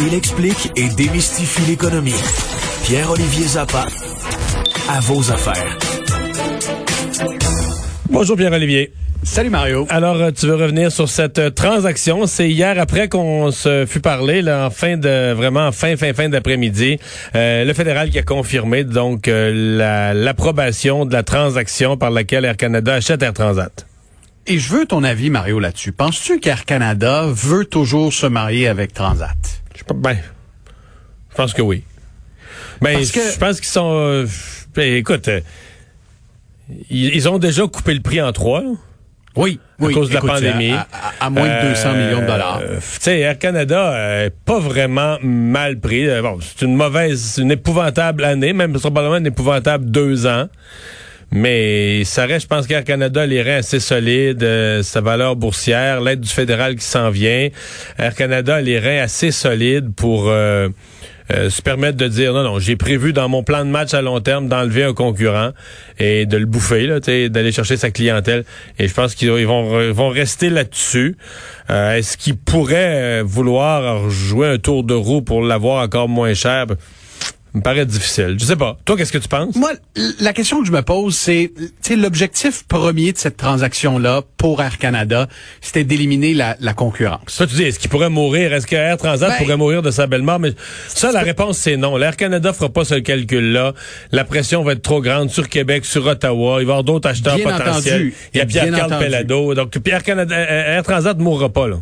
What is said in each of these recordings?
Il explique et démystifie l'économie. Pierre-Olivier Zappa, à vos affaires. Bonjour Pierre-Olivier. Salut Mario. Alors, euh, tu veux revenir sur cette euh, transaction? C'est hier après qu'on se fut parlé, là, en fin de, vraiment en fin, fin, fin d'après-midi. Euh, le fédéral qui a confirmé, donc, l'approbation de la transaction par laquelle Air Canada achète Air Transat. Et je veux ton avis, Mario, là-dessus. Penses-tu qu'Air Canada veut toujours se marier avec Transat? Je, ben, je pense que oui. Ben, je pense qu'ils sont... Ben, écoute, ils, ont déjà coupé le prix en trois. Oui, à cause de la pandémie. À, moins de 200 euh, millions de dollars. Tu sais, Air Canada euh, pas vraiment mal pris. Euh, bon, c'est une mauvaise, une épouvantable année, même probablement une épouvantable deux ans. Mais ça reste, je pense qu'Air Canada les reins assez solides, sa valeur boursière, l'aide du fédéral qui s'en vient. Air Canada les reins assez solides pour euh, se permettre de dire non, non, j'ai prévu dans mon plan de match à long terme d'enlever un concurrent et de le bouffer, là, d'aller chercher sa clientèle. Et je pense qu'ils vont, vont rester là-dessus. Euh, est-ce qu'ils pourraient euh, vouloir jouer un tour de roue pour l'avoir encore moins cher? Me paraît difficile. Je sais pas. Toi, qu'est-ce que tu penses? Moi, la question que je me pose, c'est, tu l'objectif premier de cette transaction-là pour Air Canada, c'était d'éliminer la, la, concurrence. Ça, tu dis, est-ce qu'il pourrait mourir? Est-ce que Air Transat ben, pourrait mourir de sa belle mort? Mais ça, la réponse, c'est non. L'Air Canada fera pas ce calcul-là. La pression va être trop grande sur Québec, sur Ottawa. Il va y avoir d'autres acheteurs potentiels. Il y a Pierre-Carl Pellado. Donc, Pierre Canada, Air Transat ne mourra pas, là.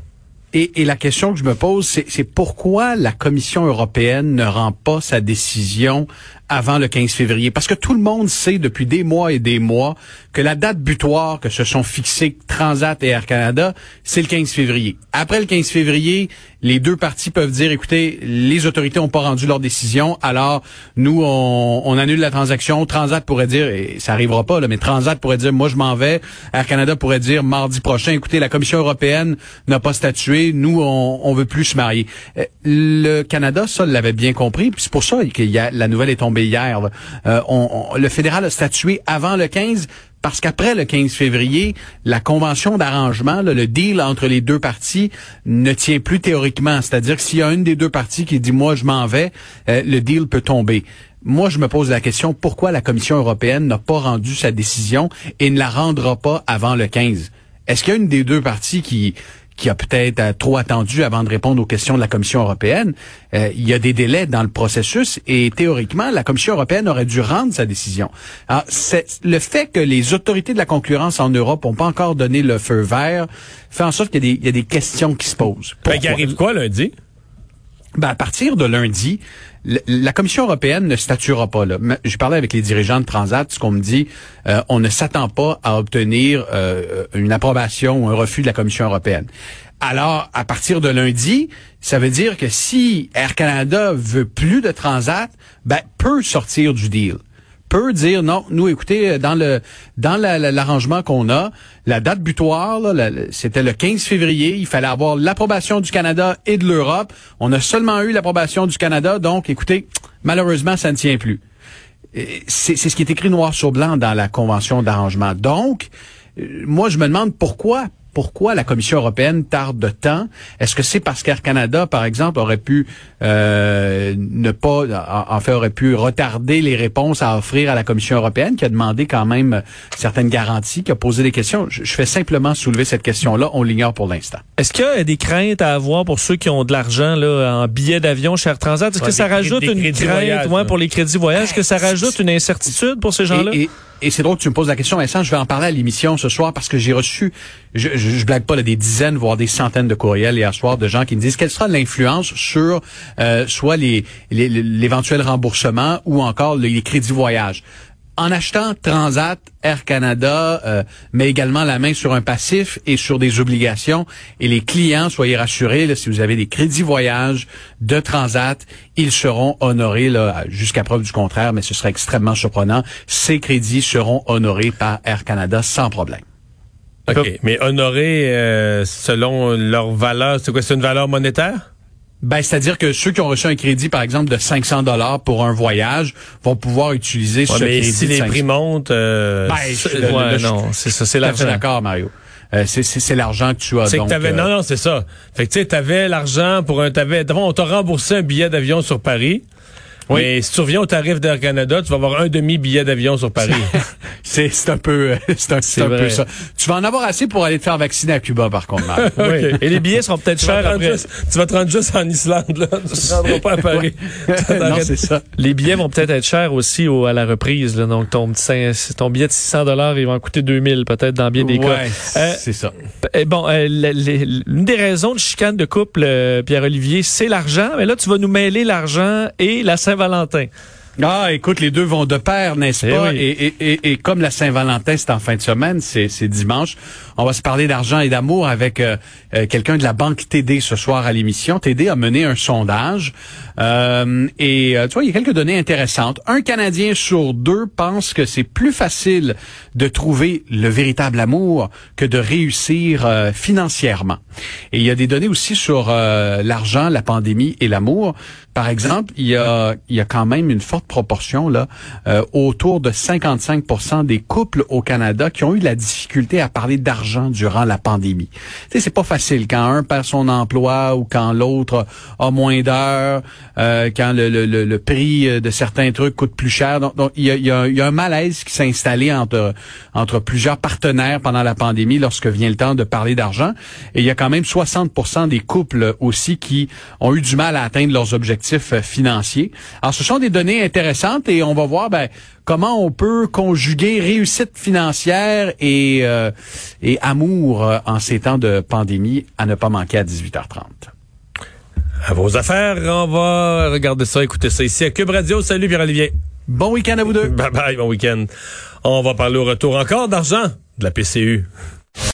Et, la question que je me pose, c'est pourquoi la Commission européenne ne rend pas sa décision avant le 15 février. Parce que tout le monde sait depuis des mois et des mois que la date butoir que se sont fixées Transat et Air Canada, c'est le 15 février. Après le 15 février, les deux parties peuvent dire, écoutez, les autorités n'ont pas rendu leur décision, alors nous, on, on, annule la transaction. Transat pourrait dire, et ça arrivera pas, là, mais Transat pourrait dire, moi je m'en vais. Air Canada pourrait dire mardi prochain, écoutez, la Commission européenne n'a pas statué, nous, on, on veut plus se marier. Euh, le Canada, ça, l'avait bien compris, c'est pour ça que la nouvelle est tombée Euh, le fédéral a statué avant le 15 parce qu'après le 15 février, la convention d'arrangement, le deal entre les deux parties ne tient plus théoriquement. C'est-à-dire que s'il y a une des deux parties qui dit moi je m'en vais, euh, le deal peut tomber. Moi, je me pose la question pourquoi la Commission européenne n'a pas rendu sa décision et ne la rendra pas avant le 15. Est-ce qu'il y a une des deux parties qui qui a peut-être euh, trop attendu avant de répondre aux questions de la Commission européenne. Euh, il y a des délais dans le processus et théoriquement, la Commission européenne aurait dû rendre sa décision. Alors, le fait que les autorités de la concurrence en Europe n'ont pas encore donné le feu vert fait en sorte qu'il y, a des questions qui se posent. Ben, il arrive quoi lundi? Ben, à partir de lundi, la Commission européenne ne statuera pas là. J'ai parlé avec les dirigeants de Transat, ce qu'on me dit, euh, on ne s'attend pas à obtenir euh, une approbation ou un refus de la Commission européenne. Alors, à partir de lundi, ça veut dire que si Air Canada veut plus de Transat, ben peut sortir du deal peut dire non, nous écoutez euh, dans le dans l'arrangement qu'on a, la date butoir c'était le 15 février, il fallait avoir l'approbation du Canada et de l'Europe. On a seulement eu l'approbation du Canada, donc écoutez, malheureusement ça ne tient plus. C'est ce qui est écrit noir sur blanc dans la convention d'arrangement. Donc, euh, moi je me demande pourquoi pourquoi la Commission européenne tarde de temps? Est-ce que c'est parce qu'Air Canada, par exemple, aurait pu euh, ne pas, en fait, aurait pu retarder les réponses à offrir à la Commission européenne, qui a demandé quand même certaines garanties, qui a posé des questions? Je, fais simplement soulever cette question-là. On l'ignore pour l'instant. Est-ce qu'il y a des craintes à avoir pour ceux qui ont de l'argent là en billets d'avion chez Air Transat? Est-ce que ça rajoute une crainte pour les crédits voyage? Est-ce que ça rajoute une incertitude pour ces gens-là? et c'est drôle que tu me poses la question, Vincent. Je vais en parler à l'émission ce soir parce que j'ai reçu, je, je, blague pas, des dizaines, voire des centaines de courriels hier soir de gens qui me disent quelle sera l'influence sur euh, soit les l'éventuel remboursement ou encore les crédits voyage en achetant Transat, Air Canada, euh, mais également la main sur un passif et sur des obligations. Et les clients, soyez rassurés, si vous avez des crédits voyage de Transat, ils seront honorés jusqu'à preuve du contraire, mais ce serait extrêmement surprenant. Ces crédits seront honorés par Air Canada sans problème. OK, mais honorés euh, selon leur valeur, c'est quoi, c'est une valeur monétaire? Ben, c'est-à-dire que ceux qui ont reçu un crédit, par exemple, de 500 dollars pour un voyage, vont pouvoir utiliser ce mais crédit. Si les prix montent, euh, ben, non, c'est ça, c'est d'accord, Mario. euh, c'est l'argent que tu as. C'est que t'avais, non, non, c'est ça. Fait que tu sais, t'avais l'argent pour un, t'avais, on t'a remboursé un billet d'avion sur Paris. Oui. Mais si tu reviens au tarif d'Air Canada, tu vas avoir un demi-billet d'avion sur Paris. c'est un peu, c'est un, peu ça. Tu vas en avoir assez pour aller te faire vacciner à Cuba, par contre, oui. Et les billets seront peut-être chers après. tu vas te rendre juste en Islande, là. Tu ne rendras pas à Paris. non, c'est ça. Les billets vont peut-être être chers aussi au, à la reprise, là. Donc, ton, ton billet de 600 dollars, il va en coûter 2000, peut-être, dans bien des cas. Euh, c'est ça. bon, euh, l'une des raisons de chicane de couple, euh, Pierre-Olivier, c'est l'argent. Mais là, tu vas nous mêler l'argent et la Saint-Valentin. Ah, écoute, les deux vont de pair, n'est-ce eh pas? Et, et, et, et, comme la Saint-Valentin, c'est en fin de semaine, c'est dimanche, on va se parler d'argent et d'amour avec euh, euh, quelqu'un de la banque TD ce soir à l'émission. TD a mené un sondage euh, et tu vois, il y a quelques données intéressantes. Un Canadien sur deux pense que c'est plus facile de trouver le véritable amour que de réussir financièrement. Et il y a des données aussi sur l'argent, la pandémie et l'amour. Par exemple, il y a, il y a quand même une forte proportion là, euh, autour de 55% des couples au Canada qui ont eu la difficulté à parler d'argent durant la pandémie. Tu sais, c'est pas facile quand un perd son emploi ou quand l'autre a moins d'heures, euh, quand le, le, le, prix de certains trucs coûte plus cher. Donc, il, y a, il, y a, il y a un malaise qui s'est installé entre entre plusieurs partenaires pendant la pandémie lorsque vient le temps de parler d'argent. Et il y a quand même 60% des couples aussi qui ont eu du mal à atteindre leurs objectifs euh, financiers. Alors, ce sont des données intéressantes et on va voir ben, comment on peut conjuguer réussite financière et, euh, et amour euh, en ces temps de pandémie à ne pas manquer à 18h30. À vos affaires, on va regarder ça, écouter ça ici à Cube Radio. Salut Pierre-Olivier. Bon week-end à vous deux. Bye bye, bon week-end. On va parler au retour encore d'argent de la PCU.